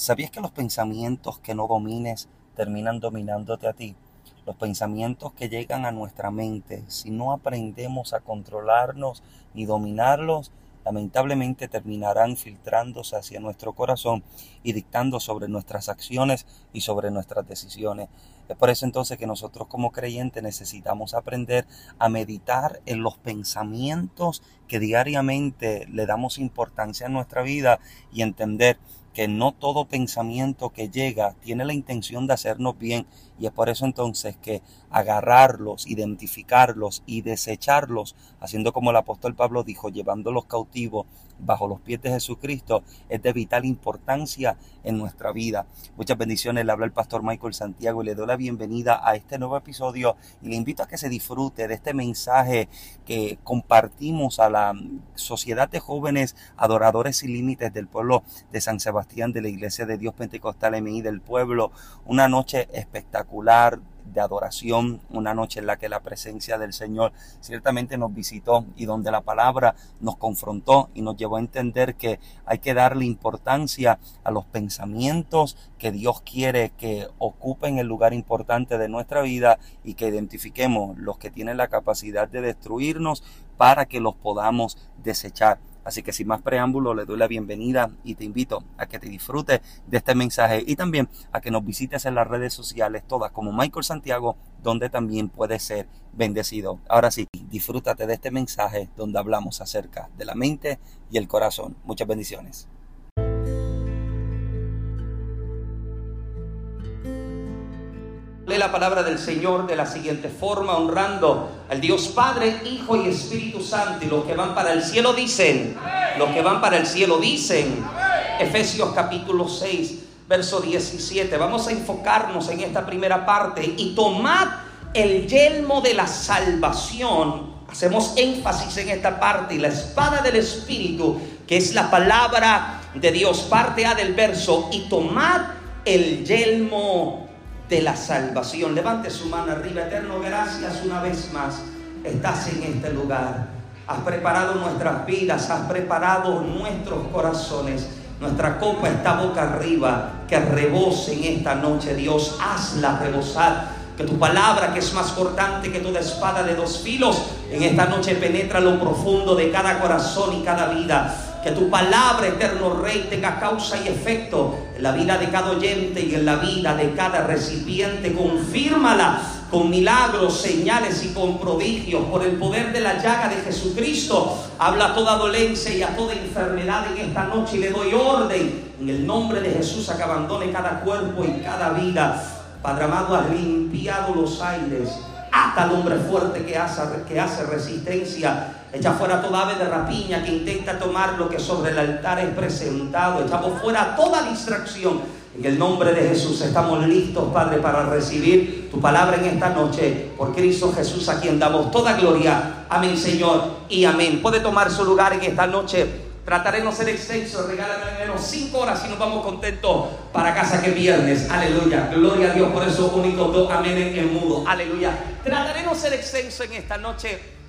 ¿Sabías que los pensamientos que no domines terminan dominándote a ti? Los pensamientos que llegan a nuestra mente, si no aprendemos a controlarnos ni dominarlos, lamentablemente terminarán filtrándose hacia nuestro corazón y dictando sobre nuestras acciones y sobre nuestras decisiones. Es por eso entonces que nosotros como creyentes necesitamos aprender a meditar en los pensamientos que diariamente le damos importancia en nuestra vida y entender que no todo pensamiento que llega tiene la intención de hacernos bien y es por eso entonces que agarrarlos, identificarlos y desecharlos, haciendo como el apóstol Pablo dijo, llevándolos cautivos bajo los pies de Jesucristo, es de vital importancia en nuestra vida. Muchas bendiciones, le habla el pastor Michael Santiago y le doy la bienvenida a este nuevo episodio y le invito a que se disfrute de este mensaje que compartimos a la sociedad de jóvenes adoradores sin límites del pueblo de San Sebastián de la Iglesia de Dios Pentecostal MI del pueblo. Una noche espectacular de adoración, una noche en la que la presencia del Señor ciertamente nos visitó y donde la palabra nos confrontó y nos llevó a entender que hay que darle importancia a los pensamientos que Dios quiere que ocupen el lugar importante de nuestra vida y que identifiquemos los que tienen la capacidad de destruirnos para que los podamos desechar. Así que sin más preámbulo, le doy la bienvenida y te invito a que te disfrutes de este mensaje y también a que nos visites en las redes sociales todas como Michael Santiago, donde también puedes ser bendecido. Ahora sí, disfrútate de este mensaje donde hablamos acerca de la mente y el corazón. Muchas bendiciones. La palabra del Señor de la siguiente forma, honrando al Dios Padre, Hijo y Espíritu Santo. Y los que van para el cielo dicen, los que van para el cielo dicen, Efesios capítulo 6, verso 17. Vamos a enfocarnos en esta primera parte y tomad el yelmo de la salvación. Hacemos énfasis en esta parte y la espada del Espíritu, que es la palabra de Dios, parte A del verso, y tomad el yelmo de la salvación. Levante su mano arriba, eterno, gracias una vez más. Estás en este lugar. Has preparado nuestras vidas, has preparado nuestros corazones. Nuestra copa está boca arriba, que rebose en esta noche. Dios, hazla rebosar. Que tu palabra, que es más cortante que toda espada de dos filos, en esta noche penetra lo profundo de cada corazón y cada vida que tu palabra, eterno Rey, tenga causa y efecto en la vida de cada oyente y en la vida de cada recipiente. Confírmala con milagros, señales y con prodigios por el poder de la llaga de Jesucristo. Habla toda dolencia y a toda enfermedad en esta noche y le doy orden en el nombre de Jesús a que abandone cada cuerpo y cada vida. Padre amado, has limpiado los aires. Hasta al hombre fuerte que hace resistencia Echa fuera toda ave de rapiña que intenta tomar lo que sobre el altar es presentado. Echamos fuera toda distracción. En el nombre de Jesús estamos listos, Padre, para recibir tu palabra en esta noche. Por Cristo Jesús, a quien damos toda gloria. Amén, Señor, y amén. Puede tomar su lugar en esta noche. Trataré no ser extenso, regálame al menos cinco horas y nos vamos contentos para casa que viernes. Aleluya. Gloria a Dios por esos únicos dos amén en mudo. Aleluya. Trataré no ser extenso en esta noche.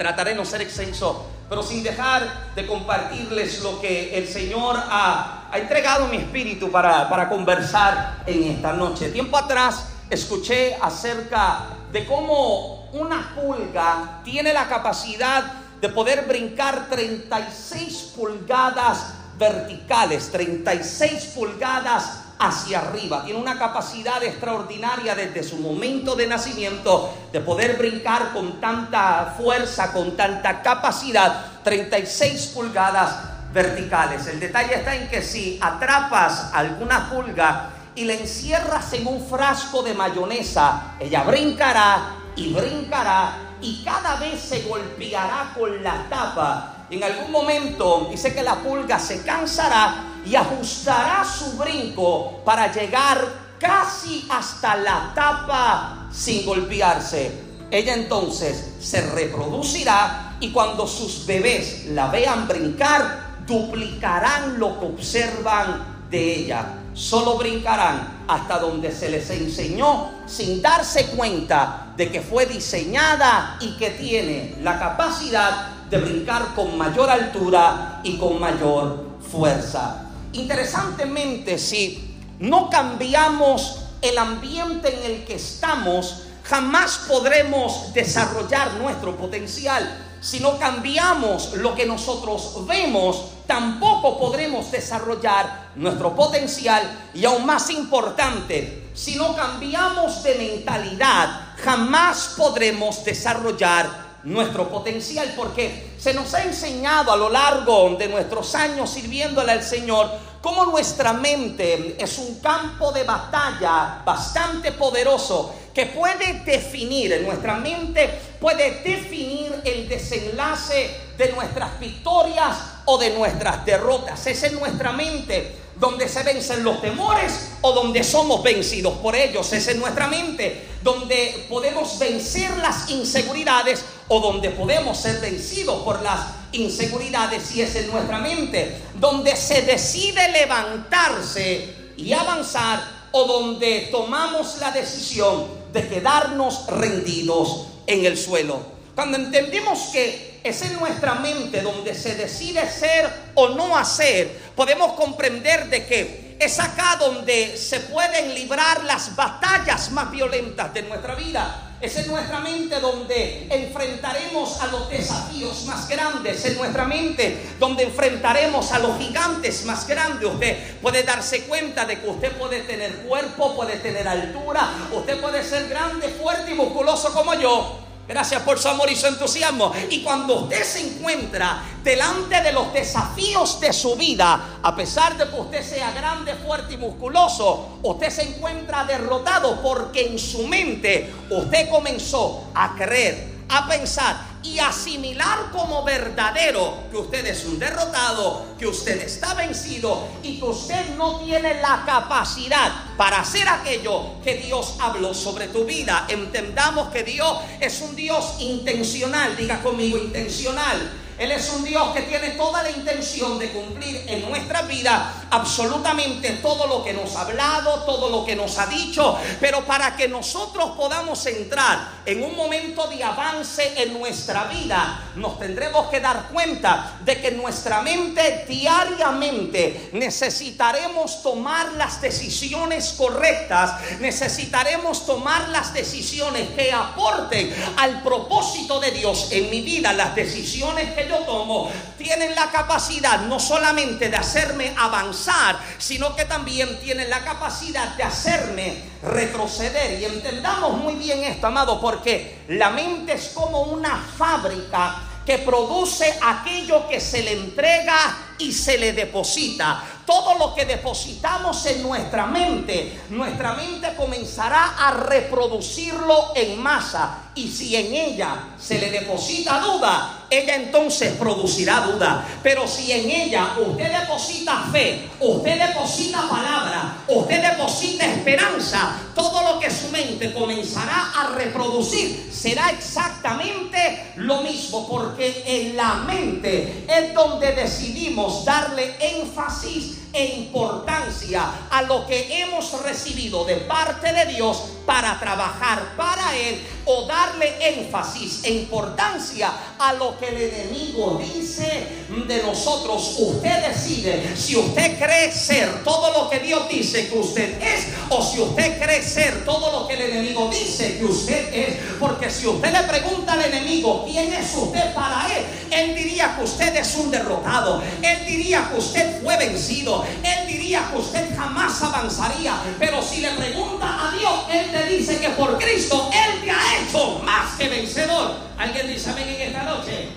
Trataré de no ser extenso, pero sin dejar de compartirles lo que el Señor ha, entregado mi espíritu para, para conversar en esta noche. Tiempo atrás escuché acerca de cómo una pulga tiene la capacidad de poder brincar 36 pulgadas verticales, 36 pulgadas hacia arriba. Tiene una capacidad extraordinaria desde su momento de nacimiento de poder brincar con tanta fuerza, con tanta capacidad, 36 pulgadas verticales. El detalle está en que si atrapas alguna pulga y la encierras en un frasco de mayonesa, ella brincará y brincará y cada vez se golpeará con la tapa. En algún momento dice que la pulga se cansará y ajustará su brinco para llegar casi hasta la tapa sin golpearse. Ella entonces se reproducirá y cuando sus bebés la vean brincar, duplicarán lo que observan de ella. Solo brincarán hasta donde se les enseñó sin darse cuenta de que fue diseñada y que tiene la capacidad de brincar con mayor altura y con mayor fuerza. Interesantemente, si no cambiamos el ambiente en el que estamos, jamás podremos desarrollar nuestro potencial. Si no cambiamos lo que nosotros vemos, tampoco podremos desarrollar nuestro potencial. Y aún más importante, si no cambiamos de mentalidad, jamás podremos desarrollar nuestro potencial, porque se nos ha enseñado a lo largo de nuestros años sirviéndole al Señor cómo nuestra mente es un campo de batalla bastante poderoso que puede definir, en nuestra mente puede definir el desenlace de nuestras victorias o de nuestras derrotas. Es en nuestra mente donde se vencen los temores o donde somos vencidos por ellos. Es en nuestra mente donde podemos vencer las inseguridades o donde podemos ser vencidos por las inseguridades. Y es en nuestra mente donde se decide levantarse y avanzar o donde tomamos la decisión de quedarnos rendidos en el suelo. Cuando entendemos que es en nuestra mente donde se decide ser o no hacer, podemos comprender de que es acá donde se pueden librar las batallas más violentas de nuestra vida. Es en nuestra mente donde enfrentaremos a los desafíos más grandes. En nuestra mente donde enfrentaremos a los gigantes más grandes. Usted puede darse cuenta de que usted puede tener cuerpo, puede tener altura. Usted puede ser grande, fuerte y musculoso como yo. Gracias por su amor y su entusiasmo. Y cuando usted se encuentra delante de los desafíos de su vida, a pesar de que usted sea grande, fuerte y musculoso, usted se encuentra derrotado porque en su mente usted comenzó a creer, a pensar y asimilar como verdadero que usted es un derrotado, que usted está vencido y que usted no tiene la capacidad para hacer aquello que Dios habló sobre tu vida. Entendamos que Dios es un Dios intencional, diga conmigo intencional. Él es un Dios que tiene toda la intención de cumplir en nuestra vida absolutamente todo lo que nos ha hablado, todo lo que nos ha dicho, pero para que nosotros podamos entrar en un momento de avance en nuestra vida, nos tendremos que dar cuenta de que nuestra mente diariamente necesitaremos tomar las decisiones correctas, necesitaremos tomar las decisiones que aporten al propósito de Dios en mi vida, las decisiones que tomo tienen la capacidad no solamente de hacerme avanzar, sino que también tienen la capacidad de hacerme retroceder. Y entendamos muy bien esto, amado, porque la mente es como una fábrica que produce aquello que se le entrega y se le deposita. Todo lo que depositamos en nuestra mente, nuestra mente comenzará a reproducirlo en masa. Y si en ella se le deposita duda, ella entonces producirá duda. Pero si en ella usted deposita fe, usted deposita palabra, usted deposita esperanza, todo lo que su mente comenzará a reproducir será exactamente lo mismo. Porque en la mente es donde decidimos darle énfasis e importancia a lo que hemos recibido de parte de Dios para trabajar para Él o darle énfasis e importancia a lo que el enemigo dice de nosotros. Usted decide si usted cree ser todo lo que Dios dice que usted es o si usted cree ser todo lo que el enemigo dice que usted es. Porque si usted le pregunta al enemigo quién es usted para Él, Él diría que usted es un derrotado. Él diría que usted fue vencido. Él diría que usted jamás avanzaría. Pero si le pregunta a Dios, Él te dice que por Cristo Él te ha hecho más que vencedor. ¿Alguien dice amén en esta noche?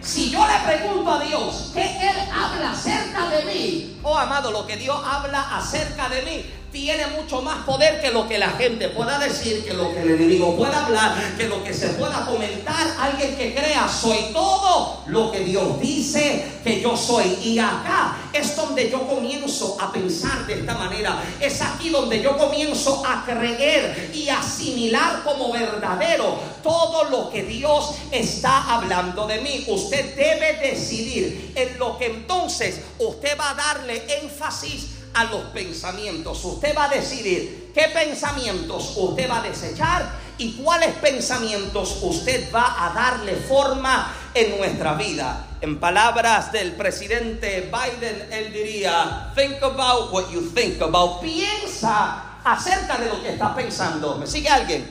Si yo le pregunto a Dios que Él habla acerca de mí, oh amado, lo que Dios habla acerca de mí tiene mucho más poder que lo que la gente pueda decir, que lo que el enemigo pueda hablar, que lo que se pueda comentar. Alguien que crea, soy todo lo que Dios dice que yo soy. Y acá es donde yo comienzo a pensar de esta manera. Es aquí donde yo comienzo a creer y asimilar como verdadero todo lo que Dios está hablando de mí. Usted debe decidir en lo que entonces usted va a darle énfasis a los pensamientos. Usted va a decidir qué pensamientos usted va a desechar y cuáles pensamientos usted va a darle forma en nuestra vida. En palabras del presidente Biden, él diría, think about what you think about. Piensa acerca de lo que estás pensando. ¿Me sigue alguien?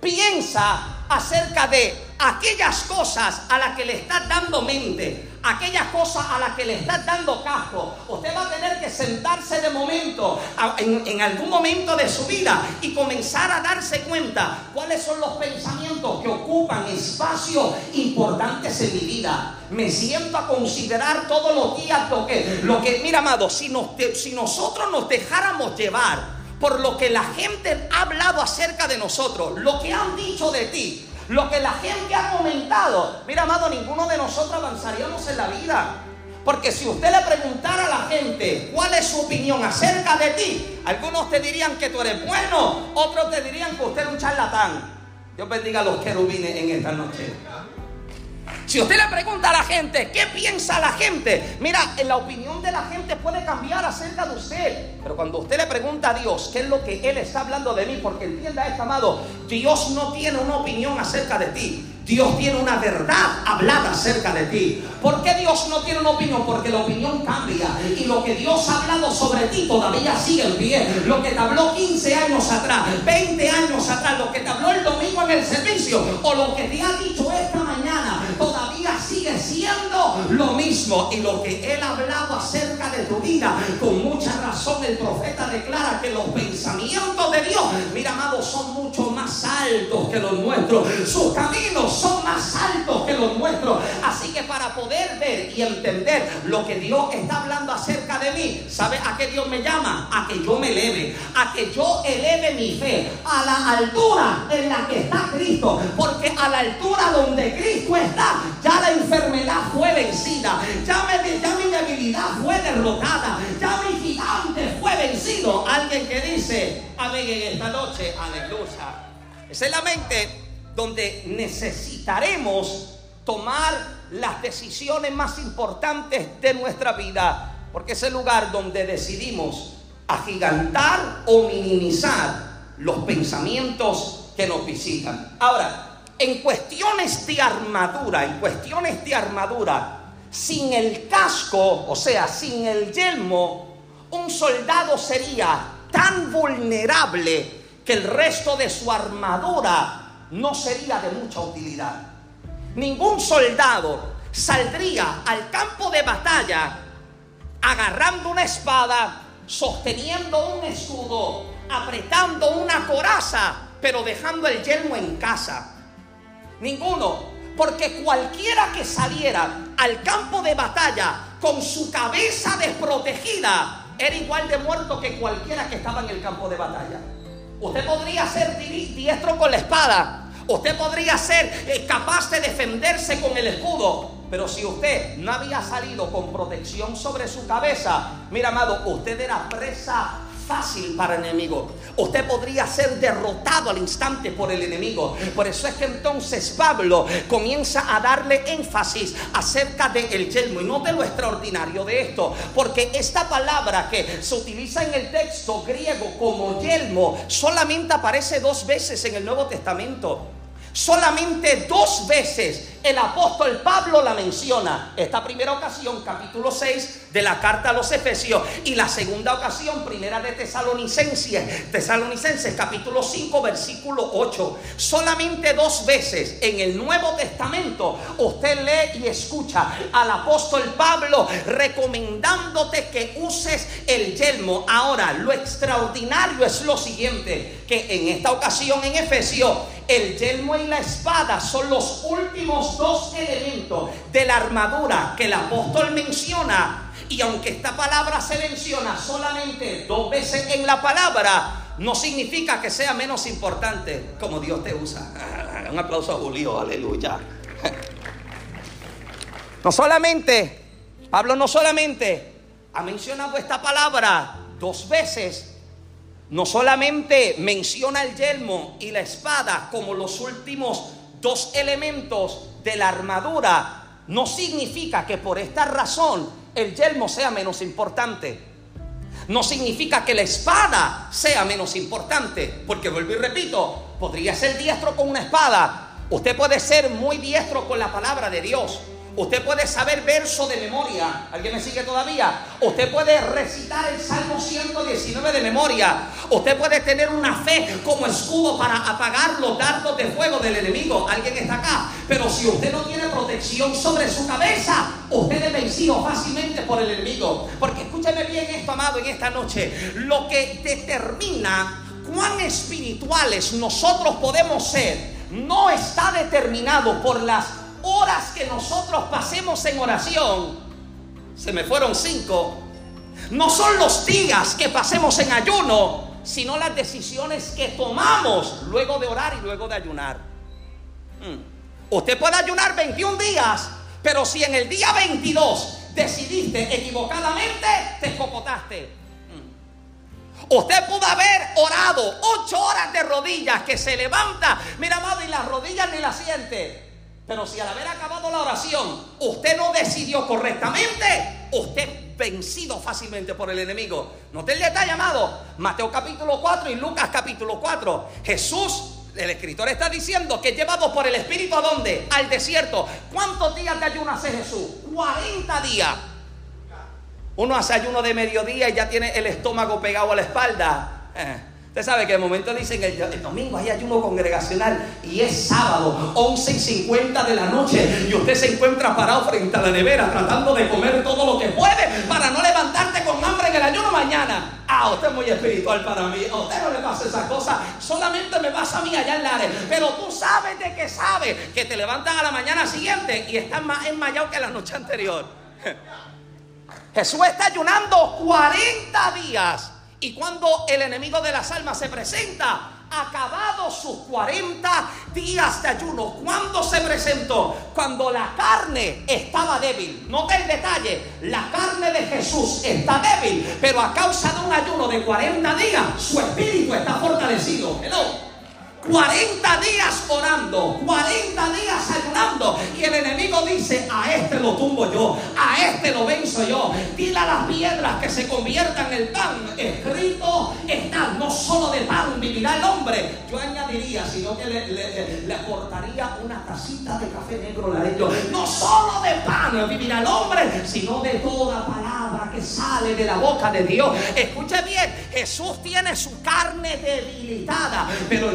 Piensa acerca de aquellas cosas a las que le estás dando mente, aquellas cosas a las que le estás dando casco. Usted va a tener que sentarse de momento, en, en, algún momento de su vida, y comenzar a darse cuenta cuáles son los pensamientos que ocupan espacios importantes en mi vida. Me siento a considerar todos los días lo que, lo que mira, amado, si, nos, si nosotros nos dejáramos llevar por lo que la gente ha hablado acerca de nosotros, lo que han dicho de ti, lo que la gente ha comentado. Mira, amado, ninguno de nosotros avanzaríamos en la vida. Porque si usted le preguntara a la gente cuál es su opinión acerca de ti, algunos te dirían que tú eres bueno, otros te dirían que usted es un charlatán. Dios bendiga a los querubines en esta noche. Si usted le pregunta a la gente, ¿qué piensa la gente? Mira, la opinión de la gente puede cambiar acerca de usted. Pero cuando usted le pregunta a Dios, ¿qué es lo que Él está hablando de mí? Porque entienda esto, amado, Dios no tiene una opinión acerca de ti. Dios tiene una verdad hablada acerca de ti. ¿Por qué Dios no tiene una opinión? Porque la opinión cambia. Y lo que Dios ha hablado sobre ti todavía sigue en pie. Lo que te habló 15 años atrás, 20 años atrás, lo que te habló el en el servicio, o lo que te ha dicho esta mañana, todavía sigue siendo lo mismo. Y lo que Él ha hablado acerca de tu vida, con mucha razón el profeta declara que los pensamientos de Dios, mira amado, son mucho más altos que los nuestros. Sus caminos son más altos que los nuestros. Así que para poder ver y entender lo que Dios está hablando acerca de mí, ¿sabe a qué Dios me llama? A que yo me eleve, a que yo eleve mi fe a la altura en la que está Cristo. Porque a la altura donde Cristo está, ya la enfermedad fue vencida, ya, me, ya mi debilidad fue derrotada, ya mi gigante fue vencido. Alguien que dice, amén en esta noche, aleluya. Esa es la mente donde necesitaremos tomar las decisiones más importantes de nuestra vida, porque es el lugar donde decidimos agigantar o minimizar los pensamientos que nos visitan. Ahora, en cuestiones de armadura, en cuestiones de armadura, sin el casco, o sea, sin el yelmo, un soldado sería tan vulnerable que el resto de su armadura no sería de mucha utilidad. Ningún soldado saldría al campo de batalla agarrando una espada, sosteniendo un escudo, apretando una coraza, pero dejando el yelmo en casa. Ninguno, porque cualquiera que saliera al campo de batalla con su cabeza desprotegida era igual de muerto que cualquiera que estaba en el campo de batalla. Usted podría ser diestro con la espada, Usted podría ser eh, capaz de defenderse con el escudo. Pero si usted no había salido con protección sobre su cabeza, mira amado, usted era presa fácil para el enemigo. Usted podría ser derrotado al instante por el enemigo. Por eso es que entonces Pablo comienza a darle énfasis acerca del el yelmo y no de lo extraordinario de esto. Porque esta palabra que se utiliza en el texto griego como yelmo solamente aparece dos veces en el Nuevo Testamento. Solamente dos veces el apóstol Pablo la menciona. Esta primera ocasión, capítulo 6 de la carta a los Efesios. Y la segunda ocasión, primera de Tesalonicenses, Tesalonicenses, capítulo 5, versículo 8. Solamente dos veces en el Nuevo Testamento usted lee y escucha al apóstol Pablo recomendándote que uses el yelmo. Ahora, lo extraordinario es lo siguiente, que en esta ocasión en Efesios el yelmo y la espada son los últimos dos elementos de la armadura que el apóstol menciona. Y aunque esta palabra se menciona solamente dos veces en la palabra, no significa que sea menos importante como Dios te usa. Un aplauso a Julio, aleluya. No solamente, Pablo no solamente ha mencionado esta palabra dos veces, no solamente menciona el yelmo y la espada como los últimos dos elementos de la armadura, no significa que por esta razón el yelmo sea menos importante. No significa que la espada sea menos importante, porque vuelvo y repito, podría ser diestro con una espada, Usted puede ser muy diestro con la palabra de Dios. Usted puede saber verso de memoria. ¿Alguien me sigue todavía? Usted puede recitar el Salmo 119 de memoria. Usted puede tener una fe como escudo para apagar los dardos de fuego del enemigo. ¿Alguien está acá? Pero si usted no tiene protección sobre su cabeza, usted es vencido fácilmente por el enemigo. Porque escúcheme bien esto, amado, en esta noche. Lo que determina cuán espirituales nosotros podemos ser no está determinado por las horas que nosotros pasemos en oración, se me fueron cinco, no son los días que pasemos en ayuno, sino las decisiones que tomamos luego de orar y luego de ayunar. Hmm. Usted puede ayunar 21 días, pero si en el día 22 decidiste equivocadamente, te escopotaste. Hmm. Usted pudo haber orado ocho horas de rodillas que se levanta, mira amado, y las rodillas ni las siente. Pero si al haber acabado la oración usted no decidió correctamente, usted es vencido fácilmente por el enemigo. Note el detalle, amado. Mateo capítulo 4 y Lucas capítulo 4. Jesús, el escritor está diciendo que llevado por el Espíritu a dónde? Al desierto. ¿Cuántos días de ayuno hace Jesús? 40 días. Uno hace ayuno de mediodía y ya tiene el estómago pegado a la espalda. Eh. Usted sabe que de momento dicen el, el domingo hay ayuno congregacional y es sábado, 11 y 50 de la noche, y usted se encuentra parado frente a la nevera tratando de comer todo lo que puede para no levantarte con hambre en el ayuno mañana. Ah, usted es muy espiritual para mí. A usted no le pasa esa cosa. Solamente me pasa a mí allá en Lares. Pero tú sabes de que sabes que te levantan a la mañana siguiente y estás más enmayado que la noche anterior. Jesús está ayunando 40 días y cuando el enemigo de las almas se presenta, acabados sus 40 días de ayuno, ¿cuándo se presentó? Cuando la carne estaba débil. Note el detalle, la carne de Jesús está débil, pero a causa de un ayuno de 40 días, su espíritu está fortalecido. Hello. 40 días orando, 40 días ayunando. Y el enemigo dice, a este lo tumbo yo, a este lo venzo yo. Dile a las piedras que se conviertan en el pan. Escrito está, no solo de pan vivirá el hombre. Yo añadiría, sino que le, aportaría una tacita de café negro ellos. No solo de pan vivirá el hombre, sino de toda palabra que sale de la boca de Dios. Escuche bien, Jesús tiene su carne debilitada, pero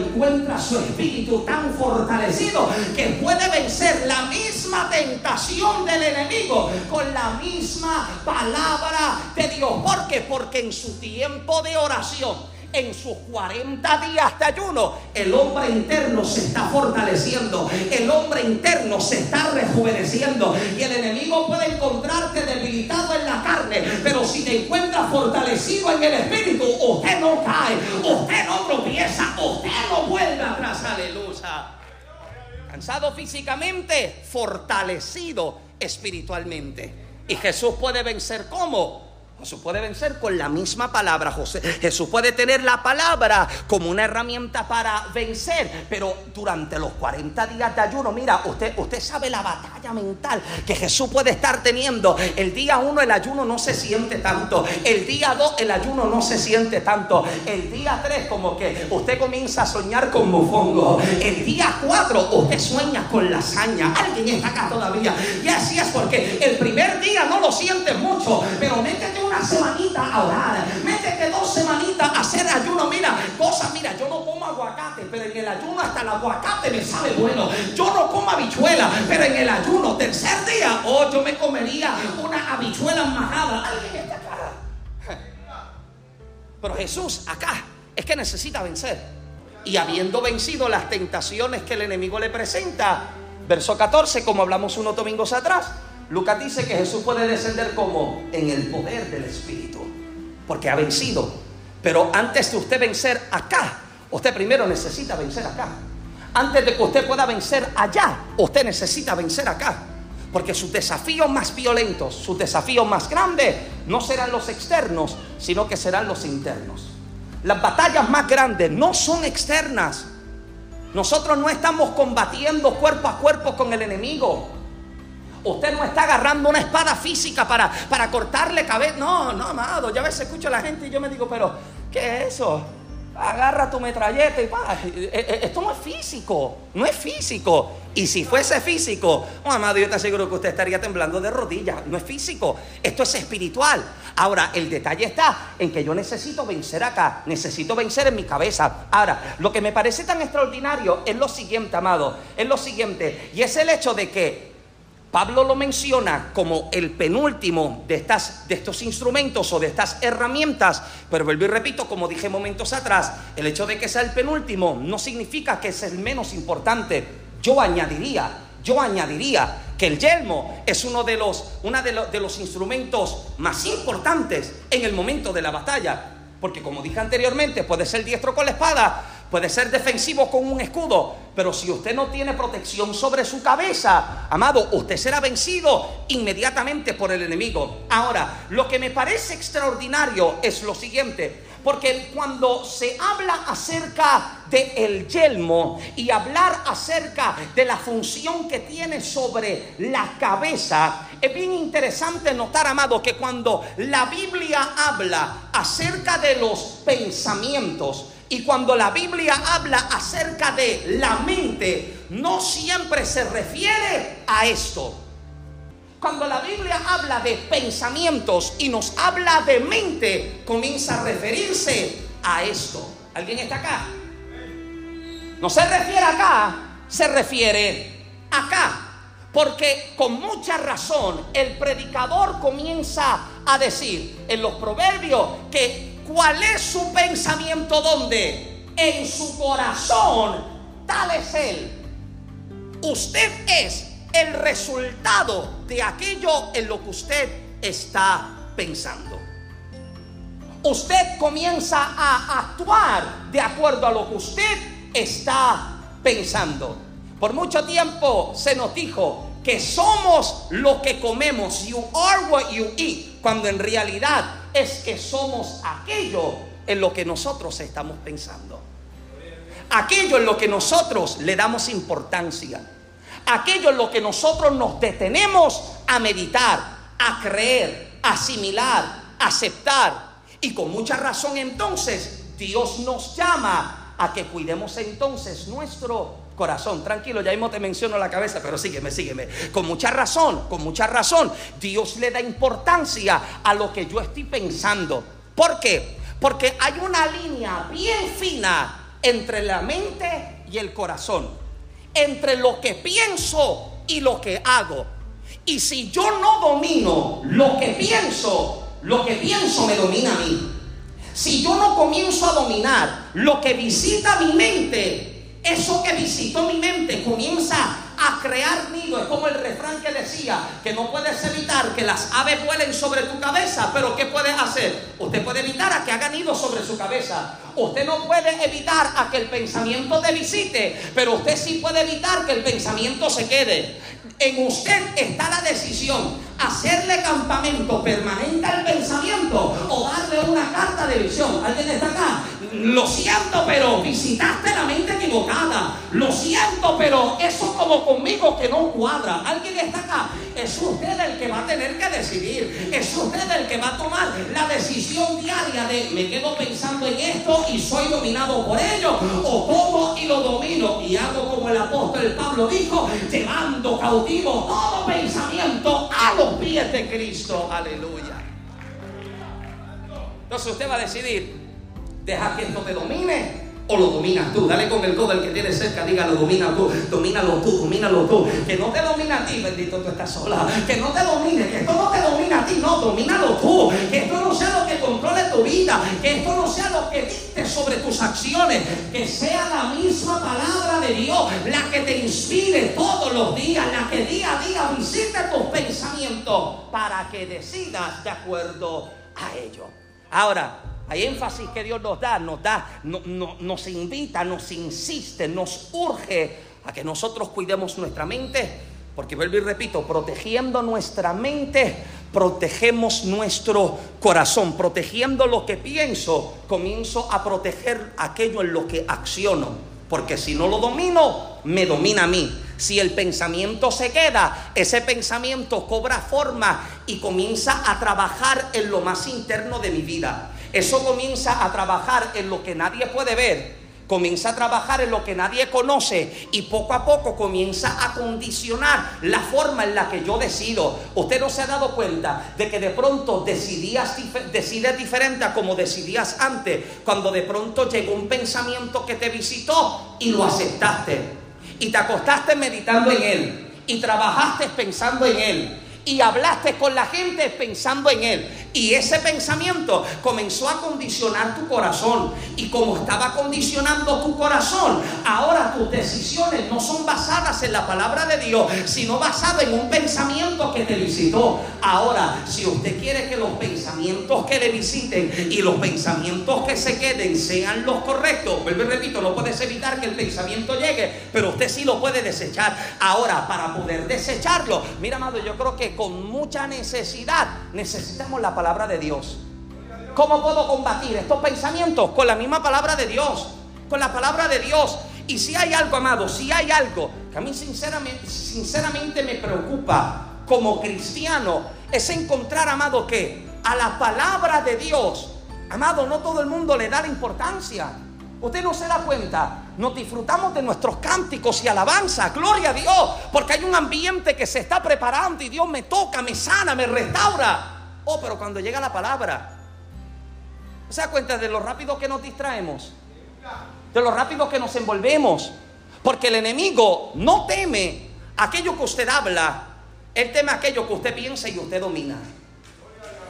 su espíritu tan fortalecido que puede vencer la misma tentación del enemigo con la misma palabra de Dios. Porque en su tiempo de oración en sus 40 días de ayuno, el hombre interno se está fortaleciendo, el hombre interno se está rejuveneciendo y el enemigo puede encontrarte debilitado en la carne, pero si te encuentras fortalecido en el espíritu, usted no cae, usted no tropieza, usted no vuelve atrás, aleluya. Cansado físicamente, fortalecido espiritualmente. Y Jesús puede vencer cómo? Jesús puede vencer con la misma palabra. José, Jesús puede tener la palabra como una herramienta para vencer, pero durante los 40 días de ayuno, mira, usted, usted sabe la batalla mental que Jesús puede estar teniendo. El día 1 el ayuno no se siente tanto. El día 2 el ayuno no se siente tanto. El día 3 como que usted comienza a soñar con mofongo. El día 4 usted sueña con lasaña. Alguien está acá todavía. Y así es porque el primer día no lo siente mucho, pero métete un una semanita a orar. Métete dos semanitas a hacer ayuno. Mira, cosas, mira, yo no como aguacate, pero en el ayuno hasta el aguacate me sabe bueno. Yo no como habichuela, pero en el ayuno, tercer día, oh, yo me comería una habichuela majada. Alguien. Pero Jesús acá es que necesita vencer. Y habiendo vencido las tentaciones que el enemigo le presenta, verso 14, como hablamos unos domingos atrás, Lucas dice que Jesús puede descender como en el poder del Espíritu, porque ha vencido. Pero antes de usted vencer acá, usted primero necesita vencer acá. Antes de que usted pueda vencer allá, usted necesita vencer acá. Porque sus desafíos más violentos, sus desafíos más grandes, no serán los externos, sino que serán los internos. Las batallas más grandes no son externas. Nosotros no estamos combatiendo cuerpo a cuerpo con el enemigo. Usted no está agarrando una espada física para, para cortarle cabeza. No, no, amado. Ya a veces escucho a la gente y yo me digo, pero, ¿qué es eso? agarra tu metralleta y pa. Eh, eh, esto no es físico, no es físico. Y si fuese físico, oh, amado, yo te aseguro que usted estaría temblando de rodillas. No es físico, esto es espiritual. Ahora, el detalle está en que yo necesito vencer acá, necesito vencer en mi cabeza. Ahora, lo que me parece tan extraordinario es lo siguiente, amado, es lo siguiente, y es el hecho de que Pablo lo menciona como el penúltimo de, estas, de estos instrumentos o de estas herramientas, pero vuelvo y repito, como dije momentos atrás, el hecho de que sea el penúltimo no significa que es el menos importante. Yo añadiría, yo añadiría que el yelmo es uno de los, una de, de los instrumentos más importantes en el momento de la batalla, porque como dije anteriormente, puede ser diestro con la espada, Puede ser defensivo con un escudo, pero si usted no tiene protección sobre su cabeza, amado, usted será vencido inmediatamente por el enemigo. Ahora, lo que me parece extraordinario es lo siguiente, porque cuando se habla acerca del el yelmo y hablar acerca de la función que tiene sobre la cabeza, es bien interesante notar, amado, que cuando la Biblia habla acerca de los pensamientos, y cuando la Biblia habla acerca de la mente, no siempre se refiere a esto. Cuando la Biblia habla de pensamientos y nos habla de mente, comienza a referirse a esto. ¿Alguien está acá? No se refiere acá, se refiere acá. Porque con mucha razón el predicador comienza a decir en los proverbios que ¿Cuál es su pensamiento? ¿Dónde? En su corazón. Tal es Él. Usted es el resultado de aquello en lo que usted está pensando. Usted comienza a actuar de acuerdo a lo que usted está pensando. Por mucho tiempo se nos dijo que somos lo que comemos. You are what you eat. Cuando en realidad es que somos aquello en lo que nosotros estamos pensando. Aquello en lo que nosotros le damos importancia. Aquello en lo que nosotros nos detenemos a meditar, a creer, a asimilar, a aceptar. Y con mucha razón entonces Dios nos llama a que cuidemos entonces nuestro corazón. Tranquilo, ya mismo te menciono la cabeza, pero sígueme, sígueme. Con mucha razón, con mucha razón, Dios le da importancia a lo que yo estoy pensando. ¿Por qué? Porque hay una línea bien fina entre la mente y el corazón, entre lo que pienso y lo que hago. Y si yo no domino lo que pienso, lo que pienso me domina a mí. Si yo no comienzo a dominar lo que visita mi mente, eso que visitó mi mente comienza a crear nido. Es como el refrán que decía que no puedes evitar que las aves vuelen sobre tu cabeza, pero ¿qué puedes hacer? Usted puede evitar a que hagan nido sobre su cabeza. Usted no puede evitar a que el pensamiento te visite, pero usted sí puede evitar que el pensamiento se quede. En usted está la decisión, hacerle campamento permanente al pensamiento o darle una carta de visión. ¿Alguien está acá? Lo siento, pero visitaste la mente equivocada. Lo siento, pero eso como conmigo que no cuadra. ¿Alguien está acá? Es usted el que va a tener que decidir. Es usted el que va a tomar la decisión diaria de me quedo pensando en esto y soy dominado por ello. O tomo y lo domino y hago como el apóstol Pablo dijo, llevando cautivo todo pensamiento a los pies de Cristo. Aleluya. Entonces usted va a decidir, deja que esto te domine o lo dominas tú. Dale con el codo al que tiene cerca, dígalo, domina tú, domínalo tú, domínalo tú. Que no te domina a ti, bendito tú estás sola. Que no te domine, que esto no te domina a ti, no, domínalo tú. Que esto no sea lo que controle tu vida, que esto no sea lo que dicte sobre tus acciones, que sea la misma palabra de Dios la que te inspire todos los días, la que día a día visite tus pensamientos para que decidas de acuerdo a ello. Ahora, hay énfasis que Dios nos da, nos da, nos invita, nos insiste, nos urge a que nosotros cuidemos nuestra mente, porque vuelvo y repito, protegiendo nuestra mente, protegemos nuestro corazón, protegiendo lo que pienso, comienzo a proteger aquello en lo que acciono. Porque si no lo domino, me domina a mí. Si el pensamiento se queda, ese pensamiento cobra forma y comienza a trabajar en lo más interno de mi vida. Eso comienza a trabajar en lo que nadie puede ver comienza a trabajar en lo que nadie conoce y poco a poco comienza a condicionar la forma en la que yo decido. Usted no se ha dado cuenta de que de pronto decidías, decides diferente a como decidías antes, cuando de pronto llegó un pensamiento que te visitó y lo aceptaste. Y te acostaste meditando en él y trabajaste pensando en él y hablaste con la gente pensando en él. Y ese pensamiento comenzó a condicionar tu corazón. Y como estaba condicionando tu corazón, ahora tus decisiones no son basadas en la palabra de Dios, sino basadas en un pensamiento que te visitó. Ahora, si usted quiere que los pensamientos que le visiten y los pensamientos que se queden sean los correctos, vuelvo y repito, no puedes evitar que el pensamiento llegue, pero usted sí lo puede desechar. Ahora, para poder desecharlo, mira, amado, yo creo que con mucha necesidad necesitamos la palabra de Dios. ¿Cómo puedo combatir estos pensamientos? Con la misma palabra de Dios. Con la palabra de Dios. Y si hay algo, amado, si hay algo que a mí sinceramente, sinceramente me preocupa como cristiano, es encontrar, amado, que a la palabra de Dios, amado, no todo el mundo le da la importancia. Usted no se da cuenta. Nos disfrutamos de nuestros cánticos y alabanza. Gloria a Dios. Porque hay un ambiente que se está preparando y Dios me toca, me sana, me restaura. Oh, pero cuando llega la palabra, ¿se da cuenta de lo rápido que nos distraemos? De lo rápido que nos envolvemos. Porque el enemigo no teme aquello que usted habla, él teme aquello que usted piensa y usted domina.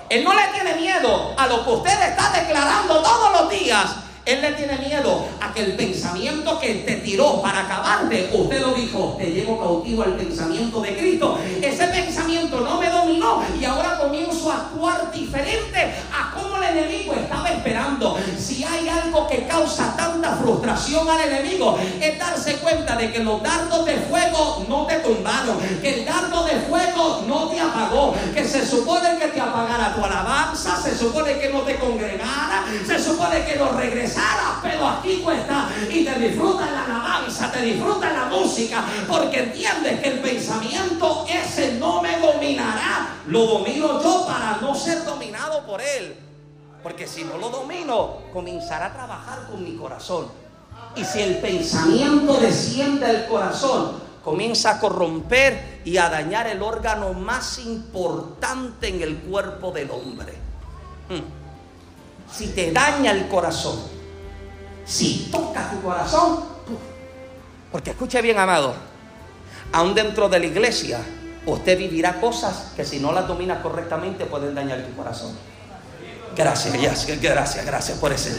Él no le tiene miedo a lo que usted está declarando todos los días. Él le tiene miedo a que el pensamiento que te tiró para acabarte, usted lo dijo, te llevo cautivo al pensamiento de Cristo. Ese pensamiento no me dominó y ahora comienzo a actuar diferente a como el enemigo estaba esperando. Si hay algo que causa tanta frustración al enemigo, es darse cuenta de que los dardos de fuego no te tumbaron, que el dardo de fuego no te apagó, que se supone que te apagara tu alabanza, se supone que no te congregara, se supone que no regresara pero aquí cuesta y te disfruta la alabanza, te disfruta la música, porque entiendes que el pensamiento ese no me dominará, lo domino yo para no ser dominado por él. Porque si no lo domino, comenzará a trabajar con mi corazón. Y si el pensamiento desciende al corazón, comienza a corromper y a dañar el órgano más importante en el cuerpo del hombre. Hmm. Si te daña el corazón, si toca tu corazón, porque escuche bien, amado, aún dentro de la iglesia, usted vivirá cosas que si no las domina correctamente pueden dañar tu corazón. Gracias, gracias, gracias, gracias por ese.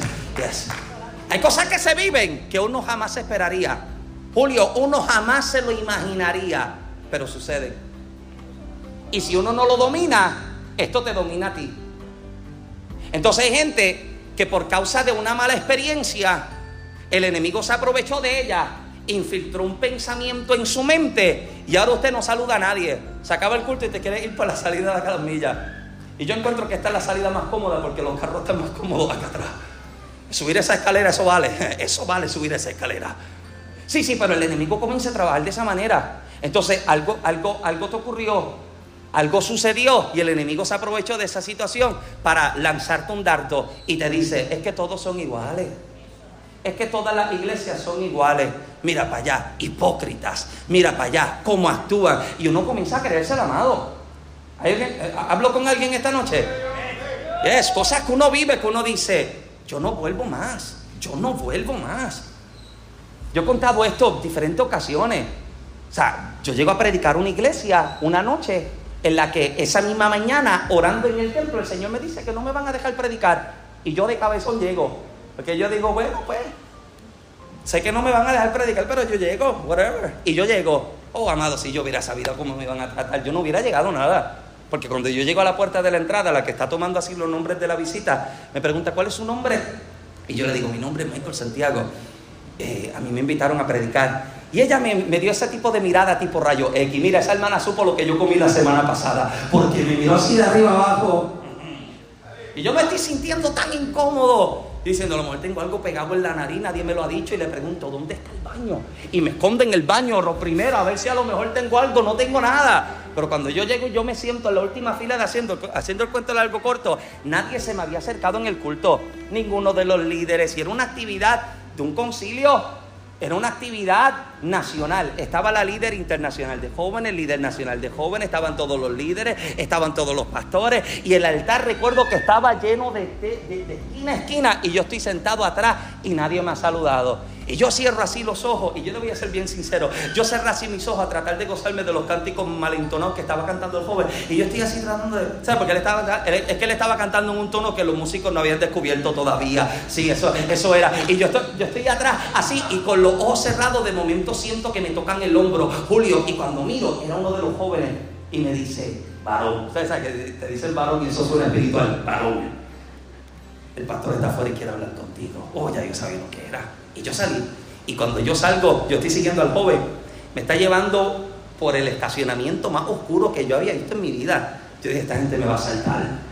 Hay cosas que se viven que uno jamás esperaría. Julio, uno jamás se lo imaginaría, pero sucede. Y si uno no lo domina, esto te domina a ti. Entonces hay gente que por causa de una mala experiencia, el enemigo se aprovechó de ella, infiltró un pensamiento en su mente y ahora usted no saluda a nadie. Se acaba el culto y te quiere ir por la salida de la calamilla. Y yo encuentro que esta es la salida más cómoda porque los carros están más cómodos acá atrás. Subir esa escalera, eso vale. Eso vale subir esa escalera. Sí, sí, pero el enemigo comienza a trabajar de esa manera. Entonces, algo, algo, algo te ocurrió algo sucedió y el enemigo se aprovechó de esa situación para lanzarte un dardo y te dice, es que todos son iguales. Es que todas las iglesias son iguales. Mira para allá, hipócritas. Mira para allá, cómo actúan. Y uno comienza a creerse el amado. Eh, ¿Hablo con alguien esta noche? Es cosas que uno vive, que uno dice, yo no vuelvo más. Yo no vuelvo más. Yo he contado esto en diferentes ocasiones. O sea, yo llego a predicar una iglesia una noche en la que esa misma mañana, orando en el templo, el Señor me dice que no me van a dejar predicar. Y yo de cabezón llego. Porque yo digo, bueno, pues, sé que no me van a dejar predicar, pero yo llego, whatever. Y yo llego, oh, amado, si yo hubiera sabido cómo me iban a tratar, yo no hubiera llegado nada. Porque cuando yo llego a la puerta de la entrada, la que está tomando así los nombres de la visita, me pregunta, ¿cuál es su nombre? Y yo le digo, mi nombre es Michael Santiago. Eh, a mí me invitaron a predicar. Y ella me, dio ese tipo de mirada tipo rayo X. Mira, esa hermana supo lo que yo comí la semana pasada. Porque me miró así de arriba abajo. Y yo me estoy sintiendo tan incómodo. Diciendo, a lo mejor tengo algo pegado en la nariz, nadie me lo ha dicho. Y le pregunto, ¿dónde está el baño? Y me esconde en el baño, lo primero, a ver si a lo mejor tengo algo. No tengo nada. Pero cuando yo llego, yo me siento en la última fila de haciendo, haciendo el cuento largo corto. Nadie se me había acercado en el culto. Ninguno de los líderes. Y era una actividad de un concilio era una actividad nacional. Estaba la líder internacional de jóvenes, líder nacional de jóvenes, estaban todos los líderes, estaban todos los pastores. Y el altar recuerdo que estaba lleno de, de esquina a esquina y yo estoy sentado atrás y nadie me ha saludado. Y yo cierro así los ojos, y yo le voy a ser bien sincero, yo cerré así mis ojos a tratar de gozarme de los cánticos malentonados que estaba cantando el joven. Y yo estoy así tratando de. ¿Sabes? Porque él estaba, es que él estaba cantando en un tono que los músicos no habían descubierto todavía. Sí, eso, eso era. Y yo estoy, yo estoy atrás así, y con los ojos cerrados, de momento siento que me tocan el hombro, Julio. Y cuando miro, era uno de los jóvenes, y me dice, varón. Ustedes saben que te dice el varón y eso suena espiritual, varón. El pastor está afuera y quiere hablar contigo. Oh, ya yo sabía lo que era. Y yo salí. Y cuando yo salgo, yo estoy siguiendo al joven. Me está llevando por el estacionamiento más oscuro que yo había visto en mi vida. Yo dije, esta gente me va a saltar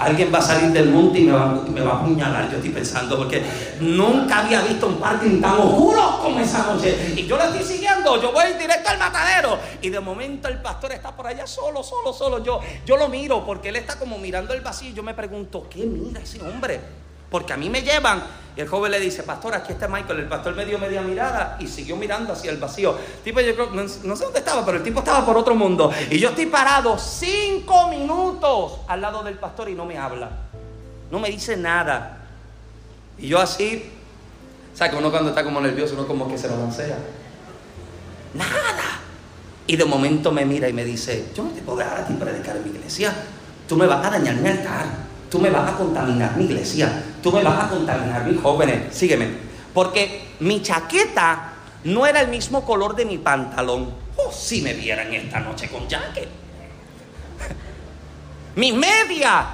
alguien va a salir del monte y me va, a apuñalar, yo estoy pensando, porque nunca había visto un parking tan oscuro como esa noche. Y yo lo estoy siguiendo, yo voy directo al matadero. Y de momento el pastor está por allá solo, solo, solo. Yo, yo lo miro porque él está como mirando el vacío. Y yo me pregunto, ¿qué mira ese hombre? Porque a mí me llevan. Y el joven le dice, pastor, aquí está Michael. El pastor me dio media mirada y siguió mirando hacia el vacío. Tipo, yo creo, no, sé dónde estaba, pero el tipo estaba por otro mundo. Y yo estoy parado cinco minutos al lado del pastor y no me habla. No me dice nada. Y yo así, o sea, que uno cuando está como nervioso, uno como que se lo lancea. Nada. Y de momento me mira y me dice, yo no te puedo dejar a ti predicar en mi iglesia. Tú me vas a dañar mi altar. Tú me vas a contaminar mi iglesia. Tú me vas a contaminar mis jóvenes. Sígueme. Porque mi chaqueta no era el mismo color de mi pantalón. Oh, si me vieran esta noche con jacket. Mi media.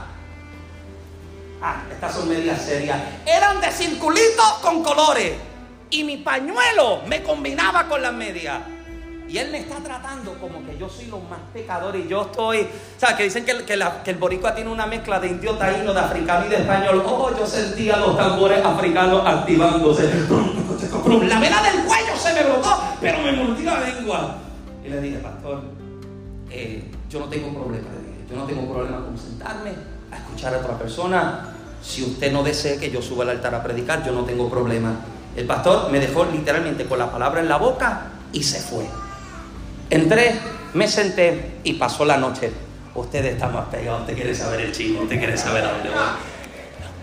Ah, estas son medias serias. Eran de circulitos con colores. Y mi pañuelo me combinaba con las medias. Y él me está tratando como que yo soy lo más pecador y yo estoy. ¿Sabes? Que dicen que, el boricua tiene una mezcla de indio taíno, de africano y de español. Oh, yo sentía los tambores africanos activándose. La vela del cuello se me brotó, pero me mordió la lengua. Y le dije, pastor, eh, yo no tengo problema. Yo no tengo problema con sentarme a escuchar a otra persona. Si usted no desea que yo suba al altar a predicar, yo no tengo problema. El pastor me dejó literalmente con la palabra en la boca y se fue. Entré, me senté y pasó la noche. Usted está más pegado, usted quiere saber el chingo, usted quiere saber a dónde voy.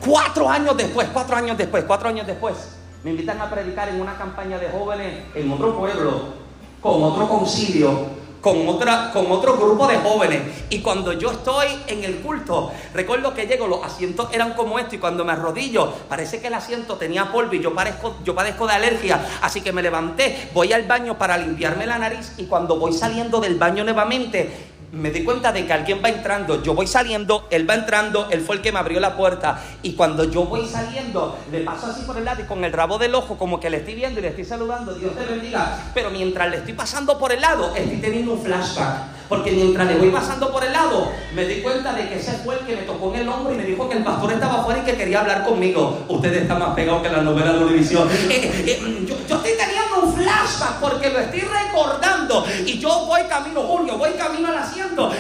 Cuatro años después, cuatro años después, cuatro años después, me invitan a predicar en una campaña de jóvenes en otro pueblo, con otro concilio, con, otra, con otro grupo de jóvenes. Y cuando yo estoy en el culto, recuerdo que llego, los asientos eran como esto y cuando me arrodillo, parece que el asiento tenía polvo y yo, parezco, yo padezco de alergia. Así que me levanté, voy al baño para limpiarme la nariz y cuando voy saliendo del baño nuevamente, me di cuenta de que alguien va entrando, yo voy saliendo, él va entrando, él fue el que me abrió la puerta. Y cuando yo voy saliendo, le paso así por el lado y con el rabo del ojo como que le estoy viendo y le estoy saludando, Dios te bendiga, pero mientras le estoy pasando por el lado, estoy teniendo un flashback, porque mientras le voy pasando por el lado, me di cuenta de que ese fue el que me tocó en el hombro y me dijo que el pastor estaba afuera y que quería hablar conmigo. Ustedes están más pegados que la novela de Univisión. Eh, eh, eh, yo, yo estoy teniendo un flashback porque lo estoy recordando y yo voy camino, Julio, voy camino a la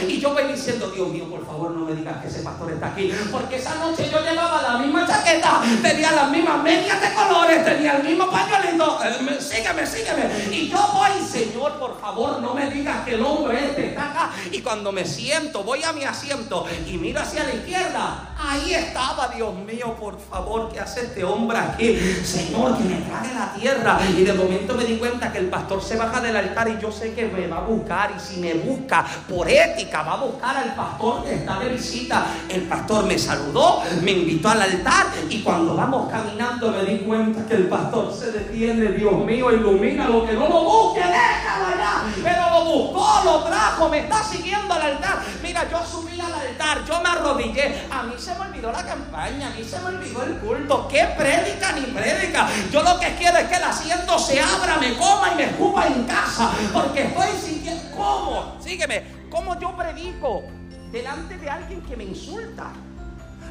y yo voy diciendo, Dios mío, por favor no me digas que ese pastor está aquí. Porque esa noche yo llevaba la misma chaqueta, tenía las mismas medias de colores, tenía el mismo pañuelito. Eh, sígueme, sígueme. Y yo voy, Señor, por favor no me digas que el hombre este está acá. Y cuando me siento, voy a mi asiento y miro hacia la izquierda. Ahí estaba, Dios mío, por favor, ¿qué hace este hombre aquí? Señor, que me trague la tierra. Y de momento me di cuenta que el pastor se baja del altar y yo sé que me va a buscar. Y si me busca por ética, va a buscar al pastor que está de visita. El pastor me saludó, me invitó al altar y cuando vamos caminando me di cuenta que el pastor se detiene, Dios mío, ilumina lo que no lo busque, déjalo allá. Pero lo buscó, lo trajo, me está siguiendo al altar. Mira, yo subí al altar, yo me arrodillé. A mí se me olvidó la campaña, a mí se me olvidó el culto. ¿Qué prédica ni prédica? Yo lo que quiero es que el asiento se abra, me coma y me escupa en casa. Porque estoy sintiendo. ¿Cómo? Sígueme. ¿Cómo yo predico delante de alguien que me insulta?